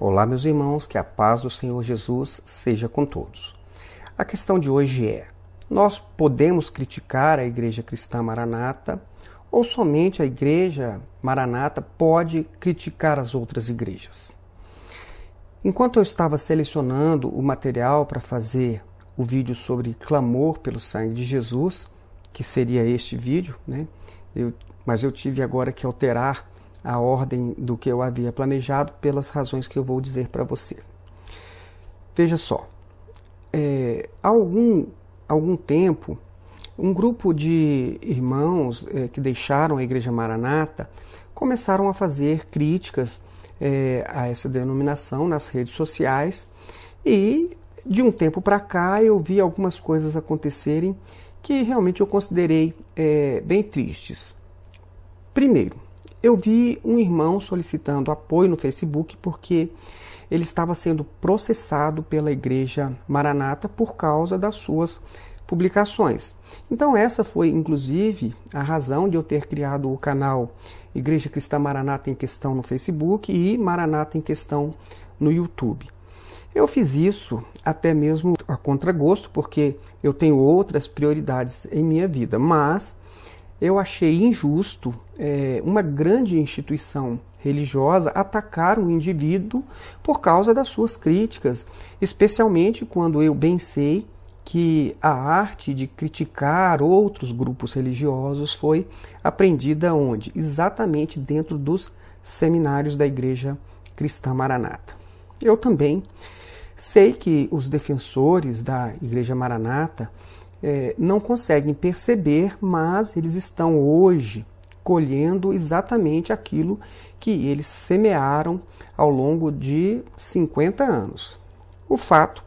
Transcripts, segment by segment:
Olá, meus irmãos, que a paz do Senhor Jesus seja com todos. A questão de hoje é: nós podemos criticar a Igreja Cristã Maranata ou somente a Igreja Maranata pode criticar as outras igrejas? Enquanto eu estava selecionando o material para fazer o vídeo sobre clamor pelo sangue de Jesus, que seria este vídeo, né? Eu, mas eu tive agora que alterar a ordem do que eu havia planejado pelas razões que eu vou dizer para você. Veja só, é, há algum, algum tempo, um grupo de irmãos é, que deixaram a Igreja Maranata começaram a fazer críticas é, a essa denominação nas redes sociais e de um tempo para cá eu vi algumas coisas acontecerem que realmente eu considerei é, bem tristes. Primeiro, eu vi um irmão solicitando apoio no Facebook porque ele estava sendo processado pela Igreja Maranata por causa das suas publicações. Então, essa foi inclusive a razão de eu ter criado o canal Igreja Cristã Maranata em Questão no Facebook e Maranata em Questão no YouTube. Eu fiz isso até mesmo a contragosto, porque eu tenho outras prioridades em minha vida, mas eu achei injusto é, uma grande instituição religiosa atacar um indivíduo por causa das suas críticas, especialmente quando eu bem sei que a arte de criticar outros grupos religiosos foi aprendida onde? Exatamente dentro dos seminários da Igreja Cristã Maranata. Eu também sei que os defensores da Igreja Maranata é, não conseguem perceber, mas eles estão hoje colhendo exatamente aquilo que eles semearam ao longo de 50 anos. O fato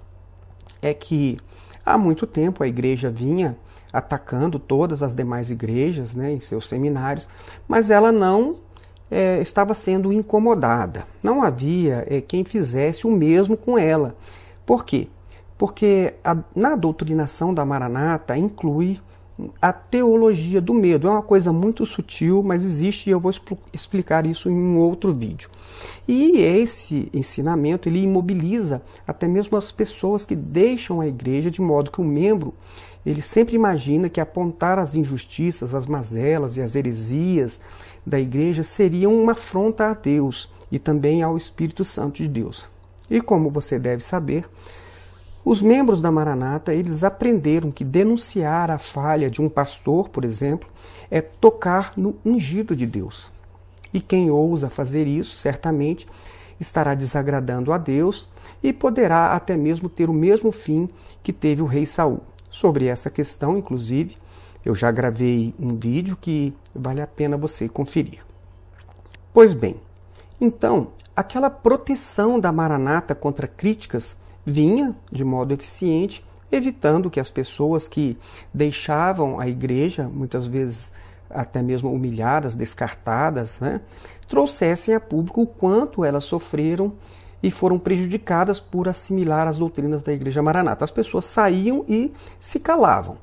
é que há muito tempo a igreja vinha atacando todas as demais igrejas né, em seus seminários, mas ela não é, estava sendo incomodada. Não havia é, quem fizesse o mesmo com ela. Por quê? Porque a, na doutrinação da Maranata inclui a teologia do medo. É uma coisa muito sutil, mas existe e eu vou explicar isso em um outro vídeo. E esse ensinamento ele imobiliza até mesmo as pessoas que deixam a igreja, de modo que o membro ele sempre imagina que apontar as injustiças, as mazelas e as heresias da igreja seriam uma afronta a Deus e também ao Espírito Santo de Deus. E como você deve saber, os membros da Maranata, eles aprenderam que denunciar a falha de um pastor, por exemplo, é tocar no ungido de Deus. E quem ousa fazer isso, certamente estará desagradando a Deus e poderá até mesmo ter o mesmo fim que teve o rei Saul. Sobre essa questão, inclusive, eu já gravei um vídeo que vale a pena você conferir. Pois bem, então, aquela proteção da Maranata contra críticas vinha de modo eficiente, evitando que as pessoas que deixavam a igreja, muitas vezes até mesmo humilhadas, descartadas, né, trouxessem a público o quanto elas sofreram e foram prejudicadas por assimilar as doutrinas da Igreja Maranata. As pessoas saíam e se calavam.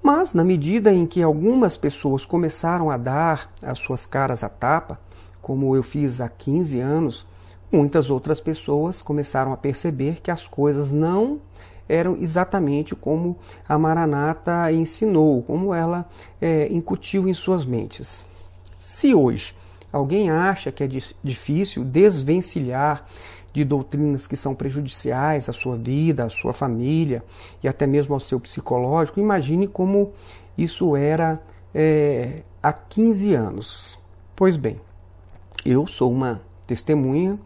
Mas, na medida em que algumas pessoas começaram a dar as suas caras à tapa, como eu fiz há 15 anos, muitas outras pessoas começaram a perceber que as coisas não eram exatamente como a Maranata ensinou, como ela é, incutiu em suas mentes. Se hoje alguém acha que é difícil desvencilhar de doutrinas que são prejudiciais à sua vida, à sua família e até mesmo ao seu psicológico, imagine como isso era é, há 15 anos. Pois bem, eu sou uma testemunha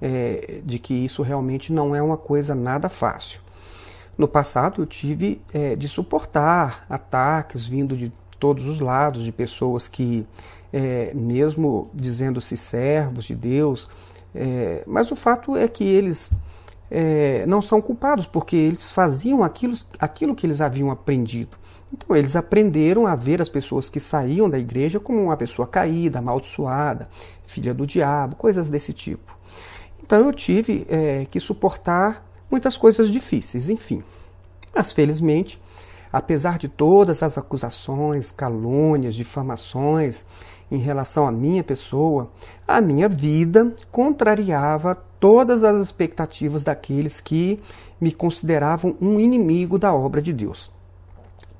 é, de que isso realmente não é uma coisa nada fácil. No passado eu tive é, de suportar ataques vindo de todos os lados, de pessoas que, é, mesmo dizendo-se servos de Deus, é, mas o fato é que eles é, não são culpados, porque eles faziam aquilo, aquilo que eles haviam aprendido. Então eles aprenderam a ver as pessoas que saíam da igreja como uma pessoa caída, amaldiçoada, filha do diabo, coisas desse tipo. Então eu tive é, que suportar muitas coisas difíceis, enfim. Mas felizmente apesar de todas as acusações, calúnias, difamações em relação à minha pessoa, a minha vida contrariava todas as expectativas daqueles que me consideravam um inimigo da obra de Deus.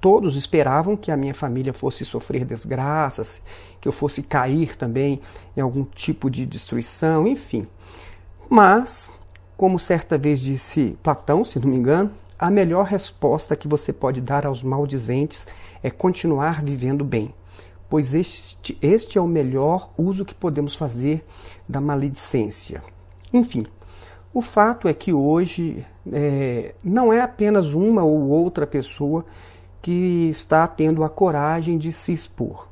Todos esperavam que a minha família fosse sofrer desgraças, que eu fosse cair também em algum tipo de destruição, enfim. Mas, como certa vez disse Platão, se não me engano, a melhor resposta que você pode dar aos maldizentes é continuar vivendo bem, pois este, este é o melhor uso que podemos fazer da maledicência. Enfim, o fato é que hoje é, não é apenas uma ou outra pessoa que está tendo a coragem de se expor.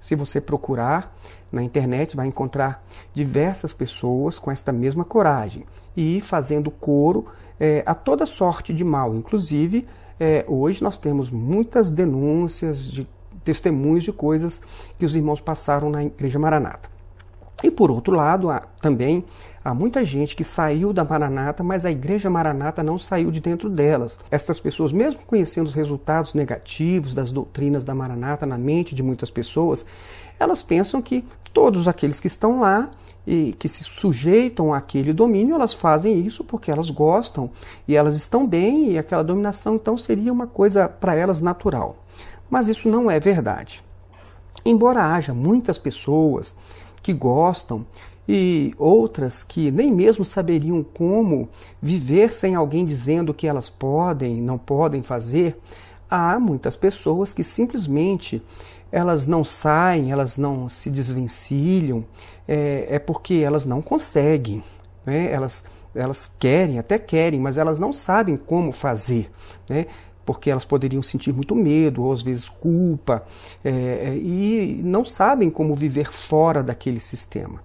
Se você procurar na internet, vai encontrar diversas pessoas com esta mesma coragem e fazendo coro é, a toda sorte de mal. Inclusive, é, hoje nós temos muitas denúncias de testemunhos de coisas que os irmãos passaram na Igreja Maranata. E por outro lado, há, também há muita gente que saiu da Maranata, mas a Igreja Maranata não saiu de dentro delas. Essas pessoas, mesmo conhecendo os resultados negativos das doutrinas da Maranata na mente de muitas pessoas, elas pensam que todos aqueles que estão lá e que se sujeitam àquele domínio, elas fazem isso porque elas gostam e elas estão bem e aquela dominação então seria uma coisa para elas natural. Mas isso não é verdade. Embora haja muitas pessoas que gostam e outras que nem mesmo saberiam como viver sem alguém dizendo que elas podem, não podem fazer, há muitas pessoas que simplesmente elas não saem, elas não se desvencilham, é, é porque elas não conseguem, né? elas, elas querem, até querem, mas elas não sabem como fazer. Né? porque elas poderiam sentir muito medo, ou às vezes culpa, é, e não sabem como viver fora daquele sistema.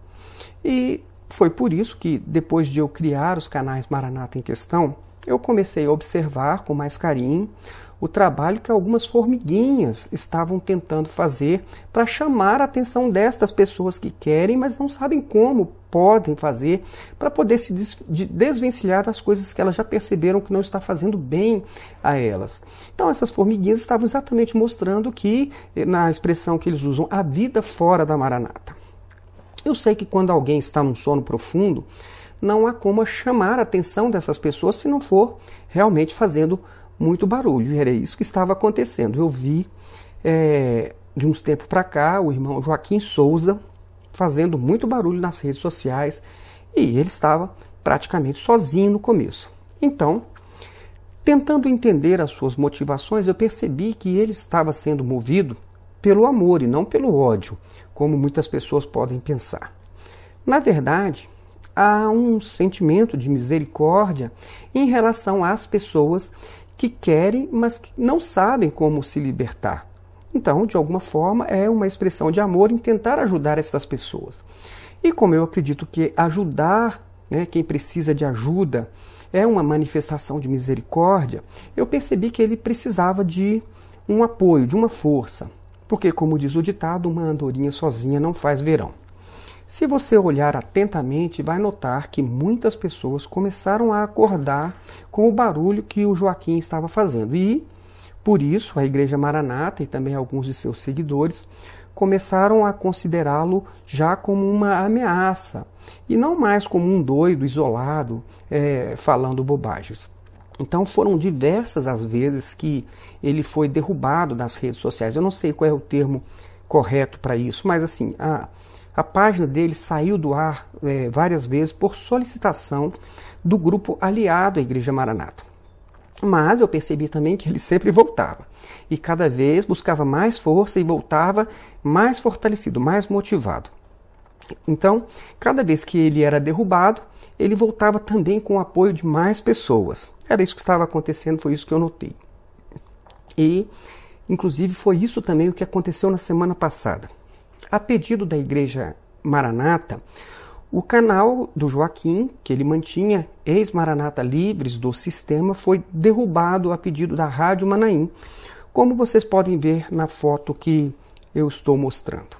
E foi por isso que, depois de eu criar os canais Maranata em questão, eu comecei a observar com mais carinho o trabalho que algumas formiguinhas estavam tentando fazer para chamar a atenção destas pessoas que querem, mas não sabem como podem fazer para poder se desvencilhar das coisas que elas já perceberam que não está fazendo bem a elas. Então essas formiguinhas estavam exatamente mostrando que, na expressão que eles usam, a vida fora da maranata. Eu sei que quando alguém está num sono profundo, não há como chamar a atenção dessas pessoas se não for realmente fazendo muito barulho. E era isso que estava acontecendo. Eu vi é, de uns tempos para cá o irmão Joaquim Souza fazendo muito barulho nas redes sociais e ele estava praticamente sozinho no começo. Então, tentando entender as suas motivações, eu percebi que ele estava sendo movido pelo amor e não pelo ódio, como muitas pessoas podem pensar. Na verdade, há um sentimento de misericórdia em relação às pessoas que querem, mas que não sabem como se libertar. Então, de alguma forma, é uma expressão de amor em tentar ajudar essas pessoas. E como eu acredito que ajudar né, quem precisa de ajuda é uma manifestação de misericórdia, eu percebi que ele precisava de um apoio, de uma força. Porque, como diz o ditado, uma andorinha sozinha não faz verão. Se você olhar atentamente, vai notar que muitas pessoas começaram a acordar com o barulho que o Joaquim estava fazendo. E, por isso, a Igreja Maranata e também alguns de seus seguidores começaram a considerá-lo já como uma ameaça e não mais como um doido isolado é, falando bobagens. Então foram diversas as vezes que ele foi derrubado das redes sociais. Eu não sei qual é o termo correto para isso, mas assim, a, a página dele saiu do ar é, várias vezes por solicitação do grupo aliado à Igreja Maranata. Mas eu percebi também que ele sempre voltava. E cada vez buscava mais força e voltava mais fortalecido, mais motivado. Então, cada vez que ele era derrubado, ele voltava também com o apoio de mais pessoas. Era isso que estava acontecendo, foi isso que eu notei. E, inclusive, foi isso também o que aconteceu na semana passada. A pedido da Igreja Maranata, o canal do Joaquim, que ele mantinha ex-Maranata livres do sistema, foi derrubado a pedido da Rádio Manaim, como vocês podem ver na foto que eu estou mostrando.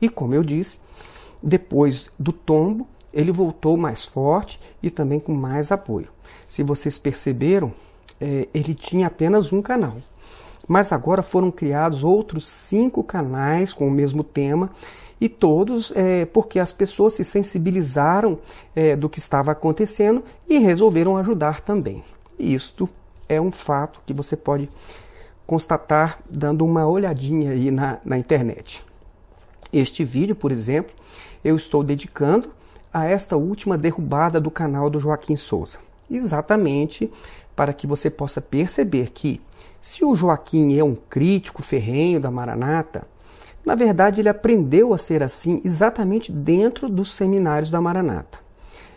E como eu disse, depois do tombo, ele voltou mais forte e também com mais apoio. Se vocês perceberam, é, ele tinha apenas um canal. Mas agora foram criados outros cinco canais com o mesmo tema e todos é, porque as pessoas se sensibilizaram é, do que estava acontecendo e resolveram ajudar também. Isto é um fato que você pode constatar dando uma olhadinha aí na, na internet. Este vídeo, por exemplo, eu estou dedicando a esta última derrubada do canal do Joaquim Souza. Exatamente para que você possa perceber que, se o Joaquim é um crítico ferrenho da Maranata, na verdade ele aprendeu a ser assim exatamente dentro dos seminários da Maranata.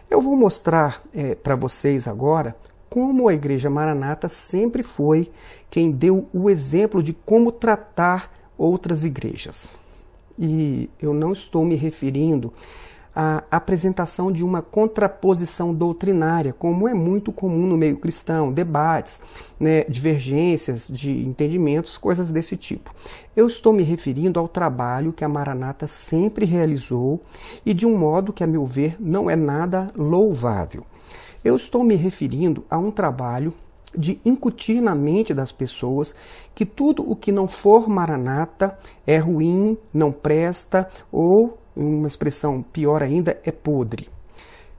Eu vou mostrar é, para vocês agora como a Igreja Maranata sempre foi quem deu o exemplo de como tratar outras igrejas. E eu não estou me referindo a apresentação de uma contraposição doutrinária, como é muito comum no meio cristão, debates, né, divergências de entendimentos, coisas desse tipo. Eu estou me referindo ao trabalho que a Maranata sempre realizou e de um modo que, a meu ver, não é nada louvável. Eu estou me referindo a um trabalho de incutir na mente das pessoas que tudo o que não for maranata é ruim, não presta ou uma expressão pior ainda, é podre.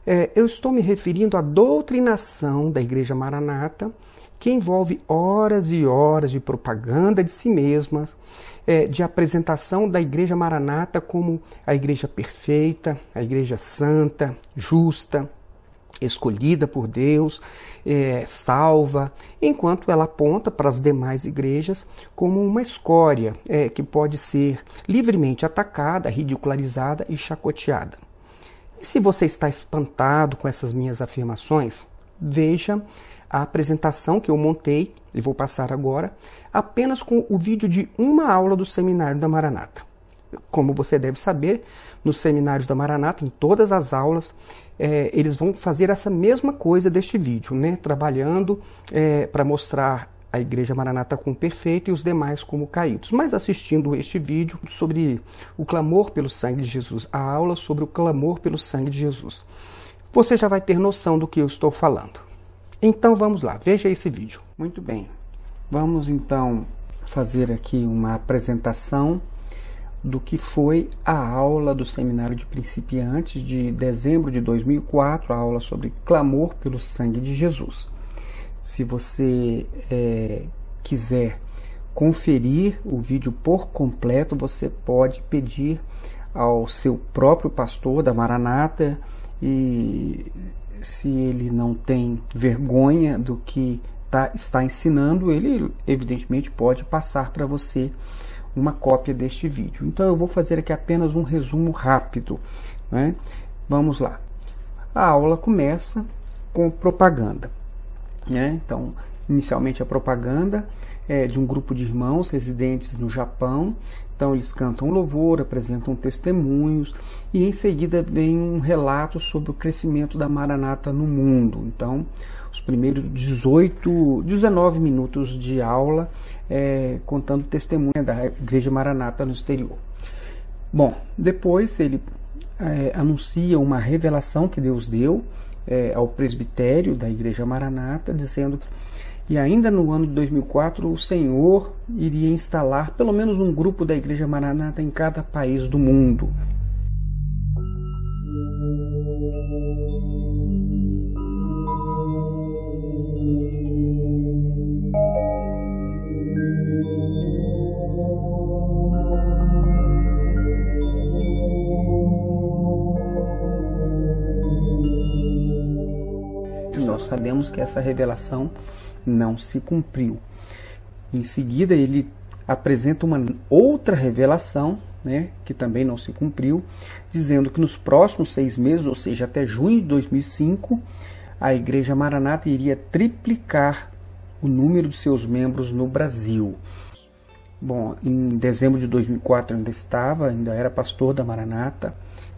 É, eu estou me referindo à doutrinação da Igreja Maranata, que envolve horas e horas de propaganda de si mesmas, é, de apresentação da Igreja Maranata como a Igreja perfeita, a Igreja santa, justa, escolhida por Deus, é, salva, enquanto ela aponta para as demais igrejas como uma escória é, que pode ser livremente atacada, ridicularizada e chacoteada. E se você está espantado com essas minhas afirmações, veja a apresentação que eu montei, e vou passar agora, apenas com o vídeo de uma aula do seminário da Maranata. Como você deve saber, nos seminários da Maranata, em todas as aulas, é, eles vão fazer essa mesma coisa deste vídeo, né? trabalhando é, para mostrar a Igreja Maranata como perfeita e os demais como caídos. Mas assistindo este vídeo sobre o clamor pelo sangue de Jesus, a aula sobre o clamor pelo sangue de Jesus, você já vai ter noção do que eu estou falando. Então vamos lá, veja esse vídeo. Muito bem, vamos então fazer aqui uma apresentação do que foi a aula do Seminário de Principiantes de dezembro de 2004, a aula sobre clamor pelo sangue de Jesus. Se você é, quiser conferir o vídeo por completo, você pode pedir ao seu próprio pastor da Maranata e se ele não tem vergonha do que tá, está ensinando, ele evidentemente pode passar para você uma cópia deste vídeo. Então eu vou fazer aqui apenas um resumo rápido. Né? Vamos lá. A aula começa com propaganda. Né? Então, inicialmente a propaganda é de um grupo de irmãos residentes no Japão. Então eles cantam louvor, apresentam testemunhos e em seguida vem um relato sobre o crescimento da Maranata no mundo. Então, os primeiros 18, 19 minutos de aula é, contando testemunha da Igreja Maranata no exterior. Bom, depois ele é, anuncia uma revelação que Deus deu é, ao presbitério da Igreja Maranata, dizendo que e ainda no ano de 2004 o Senhor iria instalar pelo menos um grupo da Igreja Maranata em cada país do mundo. Sabemos que essa revelação não se cumpriu. Em seguida, ele apresenta uma outra revelação, né, que também não se cumpriu, dizendo que nos próximos seis meses, ou seja, até junho de 2005, a Igreja Maranata iria triplicar o número de seus membros no Brasil. Bom, em dezembro de 2004 eu ainda estava, ainda era pastor da Maranata.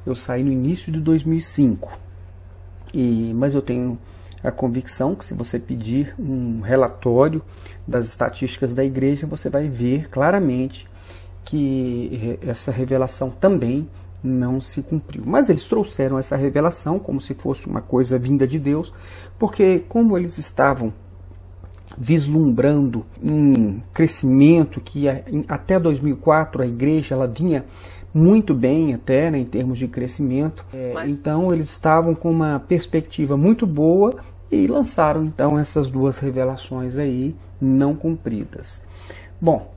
Eu saí no início de 2005. E, mas eu tenho a convicção que se você pedir um relatório das estatísticas da igreja, você vai ver claramente que essa revelação também não se cumpriu. Mas eles trouxeram essa revelação como se fosse uma coisa vinda de Deus, porque como eles estavam vislumbrando um crescimento que até 2004 a igreja ela vinha muito bem até né, em termos de crescimento. É, Mas... Então eles estavam com uma perspectiva muito boa e lançaram então essas duas revelações aí não cumpridas. Bom,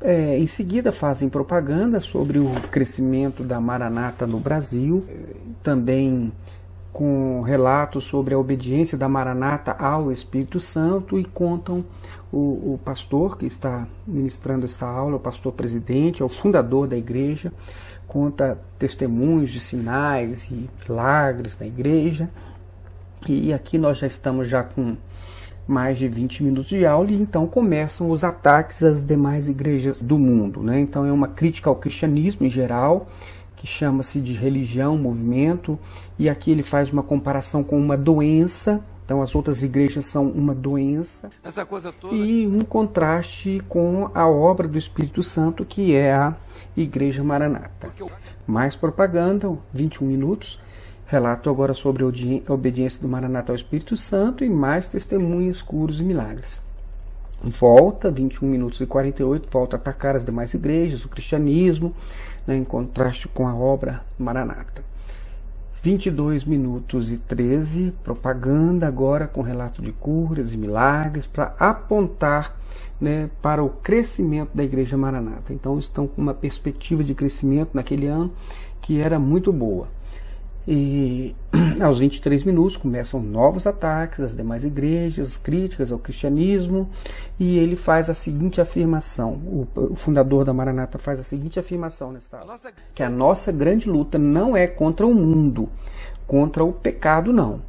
é, em seguida fazem propaganda sobre o crescimento da Maranata no Brasil, também com relatos sobre a obediência da Maranata ao Espírito Santo e contam o, o, pastor que está ministrando esta aula, o pastor presidente, é o fundador da igreja, conta testemunhos de sinais e milagres da igreja. E aqui nós já estamos já com mais de 20 minutos de aula e então começam os ataques às demais igrejas do mundo. Né? Então é uma crítica ao cristianismo em geral, que chama-se de religião, movimento, e aqui ele faz uma comparação com uma doença. Então as outras igrejas são uma doença. Essa coisa toda. E um contraste com a obra do Espírito Santo, que é a Igreja Maranata. Mais propaganda, 21 minutos. Relato agora sobre a obediência do Maranata ao Espírito Santo e mais testemunhos escuros e milagres. Volta, 21 minutos e 48, volta a atacar as demais igrejas, o cristianismo, né, em contraste com a obra Maranata. 22 minutos e 13, propaganda agora com relato de curas e milagres para apontar né, para o crescimento da Igreja Maranata. Então estão com uma perspectiva de crescimento naquele ano que era muito boa. E aos 23 minutos começam novos ataques às demais igrejas, críticas ao cristianismo, e ele faz a seguinte afirmação: o, fundador da Maranata faz a seguinte afirmação nesta aula, que a nossa grande luta não é contra o mundo, contra o pecado, não.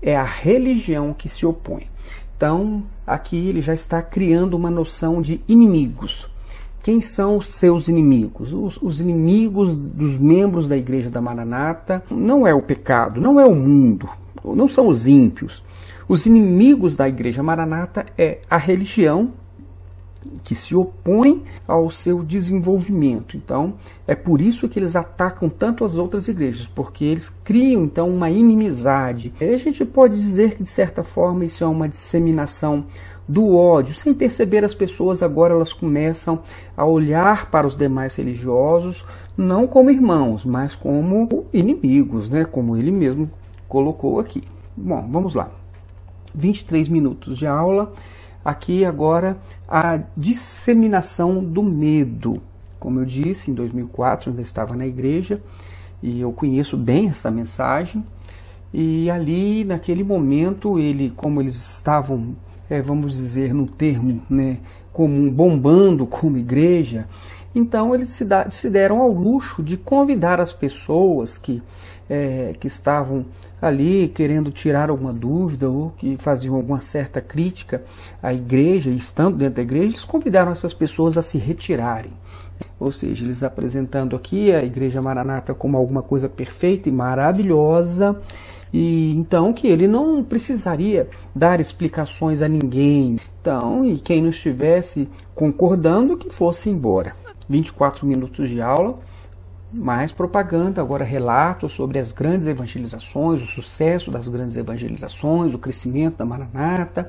É a religião que se opõe. Então, aqui ele já está criando uma noção de inimigos. Quem são os seus inimigos? Os, os, inimigos dos membros da Igreja da Maranata não é o pecado, não é o mundo, não são os ímpios. Os inimigos da Igreja Maranata é a religião que se opõe ao seu desenvolvimento. Então, é por isso que eles atacam tanto as outras igrejas, porque eles criam então uma inimizade. E a gente pode dizer que de certa forma isso é uma disseminação do ódio. Sem perceber, as pessoas agora elas começam a olhar para os demais religiosos não como irmãos, mas como inimigos, né? Como ele mesmo colocou aqui. Bom, vamos lá. 23 minutos de aula. Aqui agora a disseminação do medo. Como eu disse, em 2004 ainda estava na igreja e eu conheço bem essa mensagem. E ali, naquele momento, ele, como eles estavam é, vamos dizer, no termo né, comum, bombando como igreja, então eles se, da, se deram ao luxo de convidar as pessoas que, é, que estavam ali querendo tirar alguma dúvida ou que faziam alguma certa crítica à igreja, estando dentro da igreja, eles convidaram essas pessoas a se retirarem. Ou seja, eles apresentando aqui a Igreja Maranata como alguma coisa perfeita e maravilhosa, e então que ele não precisaria dar explicações a ninguém. Então, e quem não estivesse concordando que fosse embora. 24 minutos de aula, mais propaganda, agora relatos sobre as grandes evangelizações, o sucesso das grandes evangelizações, o crescimento da Maranata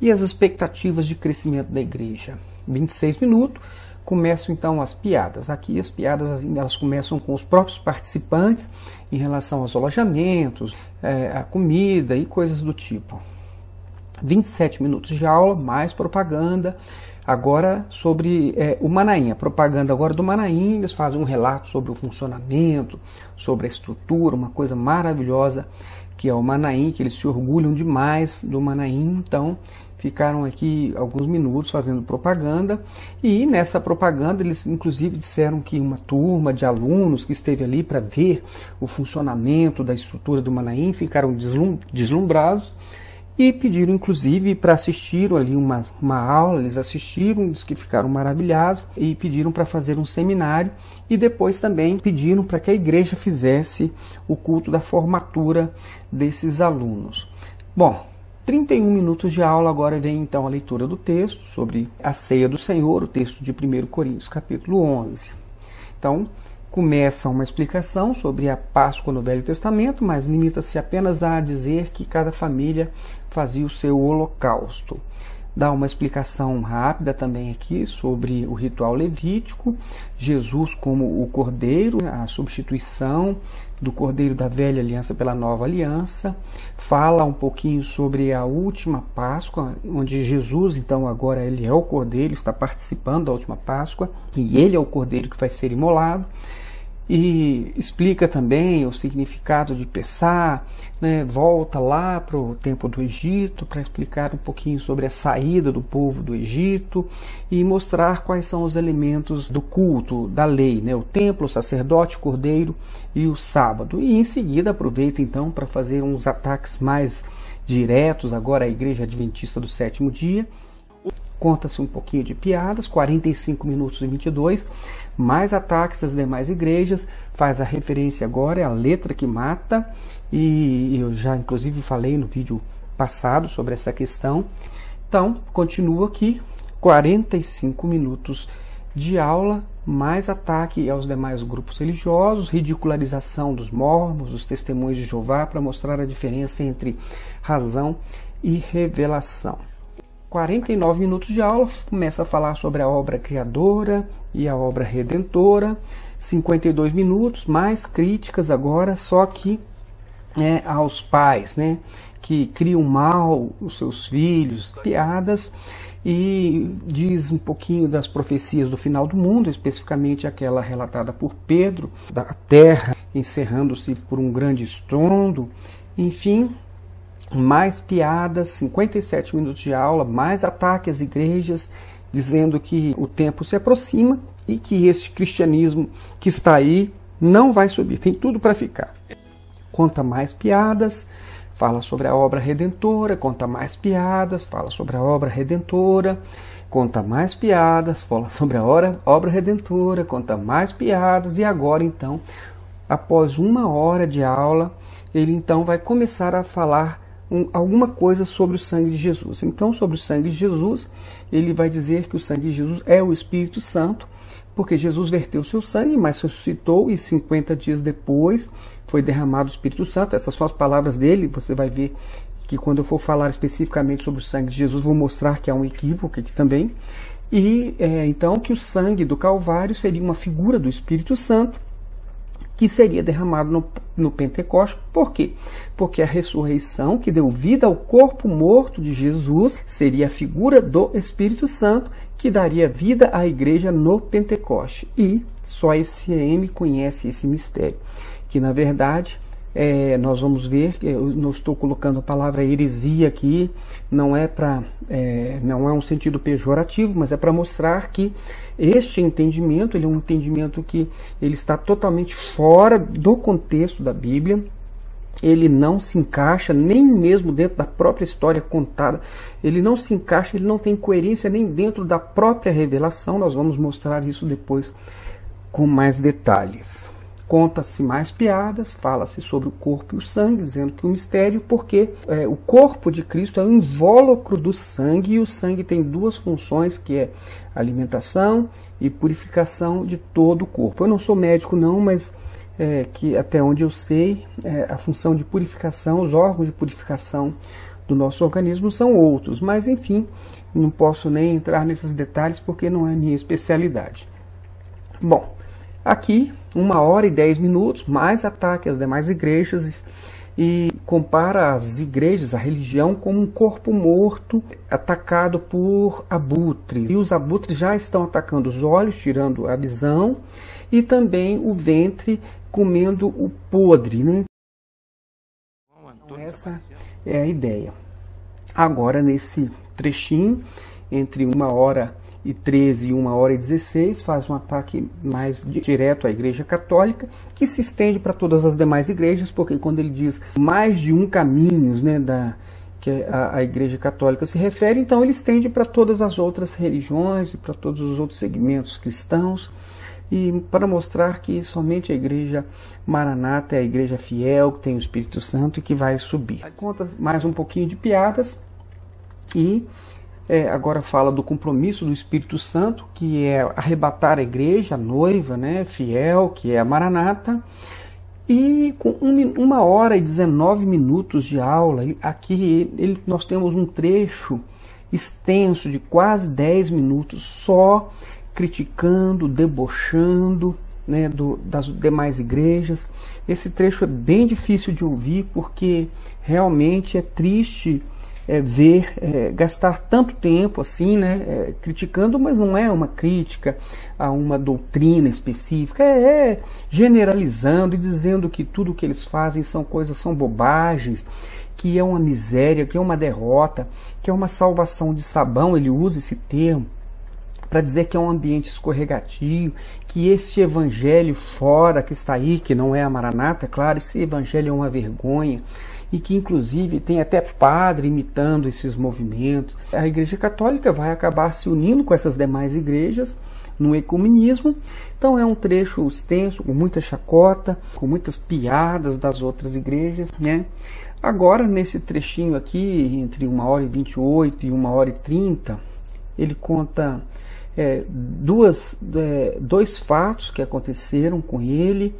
e as expectativas de crescimento da igreja. 26 minutos, começam então as piadas. Aqui as piadas assim, elas começam com os próprios participantes em relação aos alojamentos, é, a comida e coisas do tipo. 27 minutos de aula, mais propaganda. Agora sobre é, o Manaim, propaganda agora do Manaim, eles fazem um relato sobre o funcionamento, sobre a estrutura, uma coisa maravilhosa que é o Manaim, que eles se orgulham demais do Manaim. Então, ficaram aqui alguns minutos fazendo propaganda e nessa propaganda eles inclusive disseram que uma turma de alunos que esteve ali para ver o funcionamento da estrutura do Manaim ficaram deslumbrados e pediram inclusive para assistir ali uma, uma aula, eles assistiram, diz que ficaram maravilhados e pediram para fazer um seminário e depois também pediram para que a igreja fizesse o culto da formatura desses alunos. Bom, 31 minutos de aula, agora vem então a leitura do texto sobre a ceia do Senhor, o texto de 1 Coríntios, capítulo 11. Então, começa uma explicação sobre a Páscoa no Velho Testamento, mas limita-se apenas a dizer que cada família fazia o seu holocausto. Dá uma explicação rápida também aqui sobre o ritual levítico, Jesus como o cordeiro, a substituição do cordeiro da velha aliança pela nova aliança, fala um pouquinho sobre a última Páscoa, onde Jesus, então agora ele é o cordeiro, está participando da última Páscoa, e ele é o cordeiro que vai ser imolado e explica também o significado de Pessá, né, volta lá para o tempo do Egito para explicar um pouquinho sobre a saída do povo do Egito e mostrar quais são os elementos do culto, da lei, né, o templo, o sacerdote, o cordeiro e o sábado. E em seguida aproveita então para fazer uns ataques mais diretos agora à igreja adventista do sétimo dia conta-se um pouquinho de piadas, 45 minutos e 22, mais ataques às demais igrejas, faz a referência agora é a letra que mata, e eu já inclusive falei no vídeo passado sobre essa questão. Então, continua aqui, 45 minutos de aula, mais ataque aos demais grupos religiosos, ridicularização dos mormos, dos testemunhos de Jeová, para mostrar a diferença entre razão e revelação. 49 minutos de aula, começa a falar sobre a obra criadora e a obra redentora. 52 minutos, mais críticas agora, só que é, aos pais, né, que criam mal os seus filhos, piadas, e diz um pouquinho das profecias do final do mundo, especificamente aquela relatada por Pedro, da terra encerrando-se por um grande estrondo, enfim, mais piadas, 57 minutos de aula, mais ataque às igrejas, dizendo que o tempo se aproxima e que este cristianismo que está aí não vai subir, tem tudo para ficar. Conta mais piadas, fala sobre a obra redentora, conta mais piadas, fala sobre a obra redentora, conta mais piadas, fala sobre a obra redentora, conta mais piadas, e agora então, após uma hora de aula, ele então vai começar a falar um, alguma coisa sobre o sangue de Jesus. Então, sobre o sangue de Jesus, ele vai dizer que o sangue de Jesus é o Espírito Santo, porque Jesus verteu seu sangue, mas ressuscitou e 50 dias depois foi derramado o Espírito Santo. Essas são as palavras dele. Você vai ver que quando eu for falar especificamente sobre o sangue de Jesus, vou mostrar que há um equívoco aqui também. E é, então que o sangue do Calvário seria uma figura do Espírito Santo que seria derramado no, no Pentecostes. Por quê? Porque a ressurreição que deu vida ao corpo morto de Jesus seria a figura do Espírito Santo que daria vida à igreja no Pentecoste. E só esse M conhece esse mistério, que na verdade é, nós vamos ver, eu não estou colocando a palavra heresia aqui, não é para, é, não é um sentido pejorativo, mas é para mostrar que este entendimento, ele é um entendimento que ele está totalmente fora do contexto da Bíblia, ele não se encaixa nem mesmo dentro da própria história contada, ele não se encaixa, ele não tem coerência nem dentro da própria revelação, nós vamos mostrar isso depois com mais detalhes. Conta-se mais piadas, fala-se sobre o corpo e o sangue, dizendo que o mistério, porque é, o corpo de Cristo é o invólucro do sangue e o sangue tem duas funções, que é alimentação e purificação de todo o corpo. Eu não sou médico não, mas é, que até onde eu sei, é, a função de purificação, os órgãos de purificação do nosso organismo são outros, mas enfim, não posso nem entrar nesses detalhes porque não é minha especialidade. Bom, aqui uma hora e dez minutos, mais ataque às demais igrejas e compara as igrejas, a religião, como um corpo morto atacado por abutres. E os abutres já estão atacando os olhos, tirando a visão, e também o ventre, comendo o podre. Né? Então, essa é a ideia. Agora, nesse trechinho, entre uma hora e 13 e 1 hora e 16 faz um ataque mais direto à Igreja Católica, que se estende para todas as demais igrejas, porque quando ele diz mais de um caminhos né, da, que a, a Igreja Católica se refere, então ele estende para todas as outras religiões e para todos os outros segmentos cristãos, e para mostrar que somente a Igreja Maranata é a Igreja fiel, que tem o Espírito Santo e que vai subir. Conta mais um pouquinho de piadas e é, agora fala do compromisso do Espírito Santo, que é arrebatar a igreja, a noiva, né, fiel, que é a Maranata. E com um, uma hora e 19 minutos de aula, aqui ele, nós temos um trecho extenso de quase 10 minutos só criticando, debochando né, do, das demais igrejas. Esse trecho é bem difícil de ouvir porque realmente é triste é, ver, é, gastar tanto tempo assim, né, é, criticando, mas não é uma crítica a uma doutrina específica, é, é generalizando e dizendo que tudo o que eles fazem são coisas, são bobagens, que é uma miséria, que é uma derrota, que é uma salvação de sabão, ele usa esse termo para dizer que é um ambiente escorregadio, que esse evangelho fora que está aí, que não é a Maranata, é claro, esse evangelho é uma vergonha e que inclusive tem até padre imitando esses movimentos. A Igreja Católica vai acabar se unindo com essas demais igrejas no ecumenismo. Então é um trecho extenso, com muita chacota, com muitas piadas das outras igrejas, né? Agora, nesse trechinho aqui, entre uma hora e 28 e uma hora e 30, ele conta é, duas, é, dois fatos que aconteceram com ele,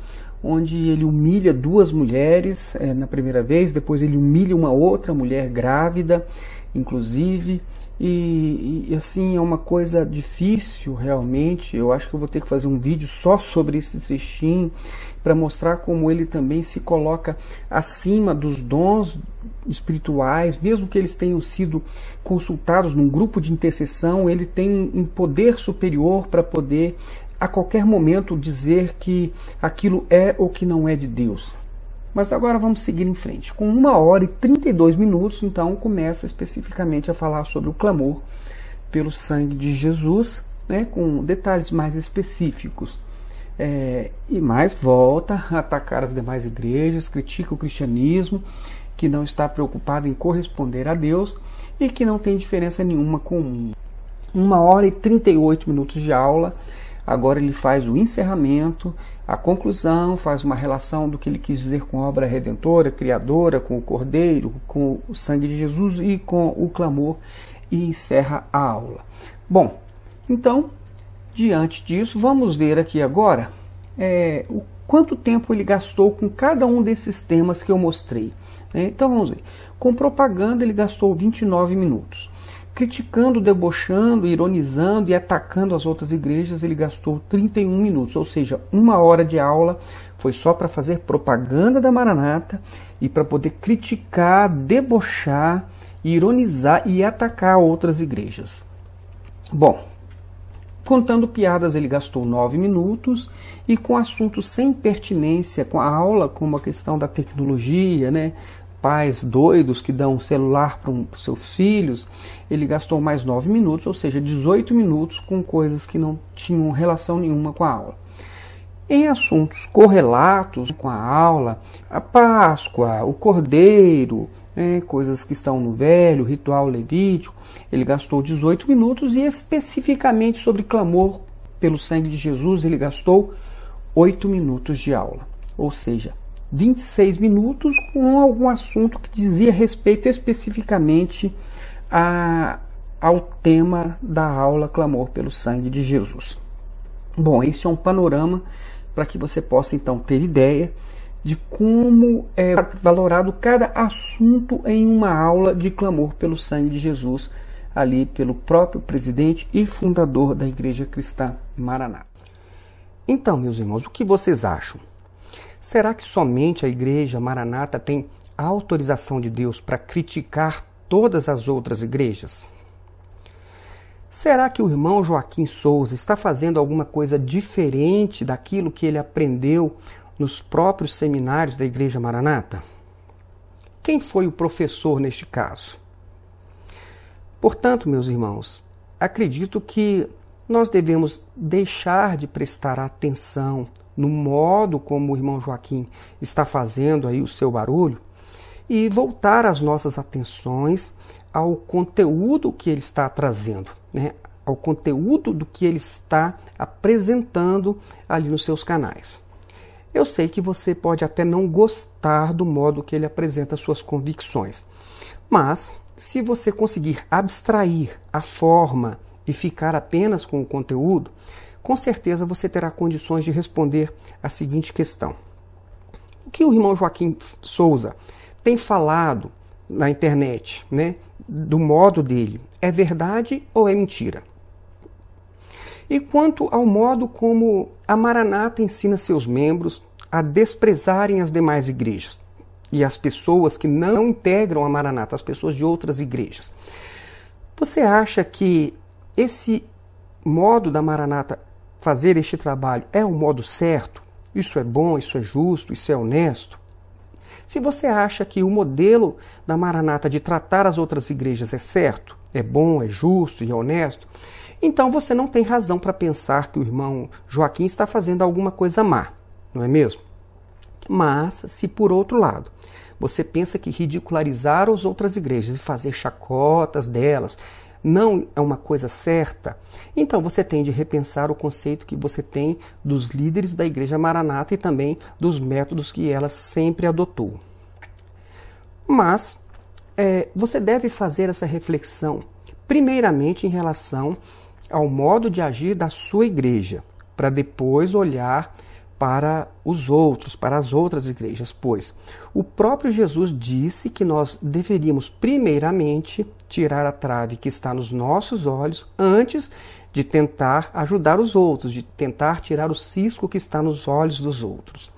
onde ele humilha duas mulheres é, na primeira vez, depois ele humilha uma outra mulher grávida, inclusive, e, e, assim é uma coisa difícil realmente. Eu acho que eu vou ter que fazer um vídeo só sobre esse trechinho para mostrar como ele também se coloca acima dos dons espirituais, mesmo que eles tenham sido consultados num grupo de intercessão, ele tem um poder superior para poder a qualquer momento dizer que aquilo é ou que não é de Deus. Mas agora vamos seguir em frente. Com uma hora e 32 minutos, então, começa especificamente a falar sobre o clamor pelo sangue de Jesus, né, com detalhes mais específicos. É, e mais volta a atacar as demais igrejas, critica o cristianismo, que não está preocupado em corresponder a Deus e que não tem diferença nenhuma com uma hora e 38 minutos de aula Agora ele faz o encerramento, a conclusão, faz uma relação do que ele quis dizer com a obra redentora, criadora, com o Cordeiro, com o sangue de Jesus e com o clamor e encerra a aula. Bom, então, diante disso, vamos ver aqui agora é, o quanto tempo ele gastou com cada um desses temas que eu mostrei. Né? Então vamos ver. Com propaganda ele gastou 29 minutos criticando, debochando, ironizando e atacando as outras igrejas, ele gastou 31 minutos, ou seja, uma hora de aula foi só para fazer propaganda da Maranata e para poder criticar, debochar, ironizar e atacar outras igrejas. Bom, contando piadas ele gastou 9 minutos e com assuntos sem pertinência com a aula, como a questão da tecnologia, né, pais doidos que dão um celular para um, seus filhos, ele gastou mais 9 minutos, ou seja, 18 minutos com coisas que não tinham relação nenhuma com a aula. Em assuntos correlatos com a aula, a Páscoa, o Cordeiro, né, coisas que estão no Velho, ritual levítico, ele gastou 18 minutos e especificamente sobre clamor pelo sangue de Jesus, ele gastou 8 minutos de aula. Ou seja, 26 minutos com algum assunto que dizia respeito especificamente a, ao tema da aula Clamor pelo Sangue de Jesus. Bom, esse é um panorama para que você possa então ter ideia de como é valorado cada assunto em uma aula de clamor pelo sangue de Jesus, ali pelo próprio presidente e fundador da Igreja Cristã Maraná. Então, meus irmãos, o que vocês acham? Será que somente a igreja Maranata tem autorização de Deus para criticar todas as outras igrejas? Será que o irmão Joaquim Souza está fazendo alguma coisa diferente daquilo que ele aprendeu nos próprios seminários da Igreja Maranata? Quem foi o professor neste caso? Portanto, meus irmãos, acredito que nós devemos deixar de prestar atenção no modo como o irmão Joaquim está fazendo aí o seu barulho e voltar as nossas atenções ao conteúdo que ele está trazendo, né? ao conteúdo do que ele está apresentando ali nos seus canais. Eu sei que você pode até não gostar do modo que ele apresenta suas convicções, mas se você conseguir abstrair a forma e ficar apenas com o conteúdo, com certeza você terá condições de responder a seguinte questão: O que o irmão Joaquim Souza tem falado na internet, né, do modo dele, é verdade ou é mentira? E quanto ao modo como a Maranata ensina seus membros a desprezarem as demais igrejas e as pessoas que não integram a Maranata, as pessoas de outras igrejas. Você acha que esse modo da Maranata fazer este trabalho é o modo certo? Isso é bom, isso é justo, isso é honesto? Se você acha que o modelo da Maranata de tratar as outras igrejas é certo, é bom, é justo e é honesto, então você não tem razão para pensar que o irmão Joaquim está fazendo alguma coisa má, não é mesmo? Mas, se por outro lado você pensa que ridicularizar as outras igrejas e fazer chacotas delas não é uma coisa certa, então você tem de repensar o conceito que você tem dos líderes da Igreja Maranata e também dos métodos que ela sempre adotou. Mas é, você deve fazer essa reflexão, primeiramente em relação ao modo de agir da sua igreja, para depois olhar para os outros, para as outras igrejas, pois o próprio Jesus disse que nós deveríamos primeiramente tirar a trave que está nos nossos olhos antes de tentar ajudar os outros, de tentar tirar o cisco que está nos olhos dos outros.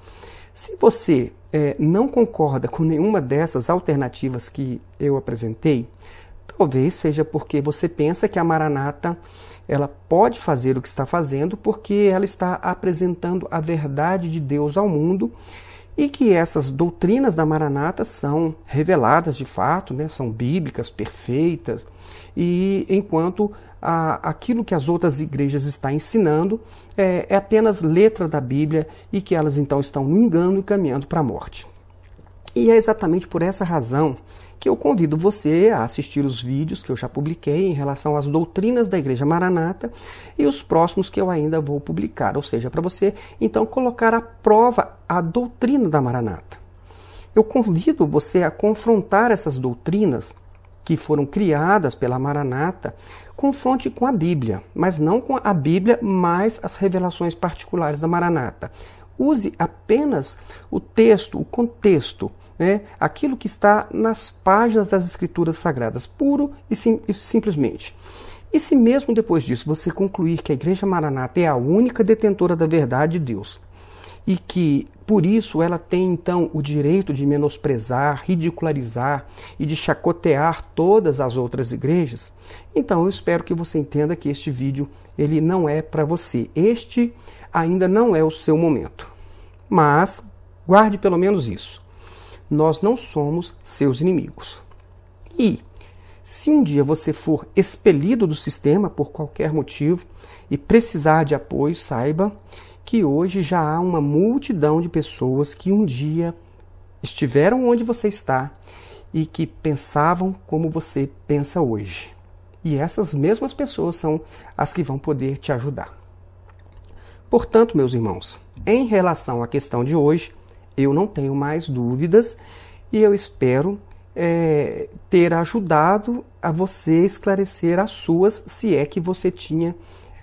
Se você é, não concorda com nenhuma dessas alternativas que eu apresentei, talvez seja porque você pensa que a Maranata ela pode fazer o que está fazendo porque ela está apresentando a verdade de Deus ao mundo e que essas doutrinas da Maranata são reveladas de fato, né, são bíblicas, perfeitas, e enquanto a, aquilo que as outras igrejas estão ensinando é, é apenas letra da Bíblia e que elas então estão no e caminhando para a morte. E é exatamente por essa razão que eu convido você a assistir os vídeos que eu já publiquei em relação às doutrinas da Igreja Maranata e os próximos que eu ainda vou publicar, ou seja, para você então colocar à prova a doutrina da Maranata. Eu convido você a confrontar essas doutrinas que foram criadas pela Maranata, confronte com a Bíblia, mas não com a Bíblia mais as revelações particulares da Maranata. Use apenas o texto, o contexto, né? aquilo que está nas páginas das Escrituras Sagradas, puro e, sim, e simplesmente. E se mesmo depois disso você concluir que a Igreja Maranata é a única detentora da verdade de Deus e que por isso ela tem então o direito de menosprezar, ridicularizar e de chacotear todas as outras igrejas, então eu espero que você entenda que este vídeo ele não é para você. Este ainda não é o seu momento. Mas guarde pelo menos isso. Nós não somos seus inimigos. E se um dia você for expelido do sistema por qualquer motivo e precisar de apoio, saiba que hoje já há uma multidão de pessoas que um dia estiveram onde você está e que pensavam como você pensa hoje. E essas mesmas pessoas são as que vão poder te ajudar. Portanto, meus irmãos, em relação à questão de hoje, eu não tenho mais dúvidas e eu espero é, ter ajudado a você esclarecer as suas, se é que você tinha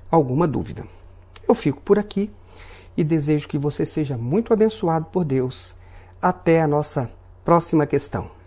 alguma dúvida. Eu fico por aqui e desejo que você seja muito abençoado por Deus. Até a nossa próxima questão.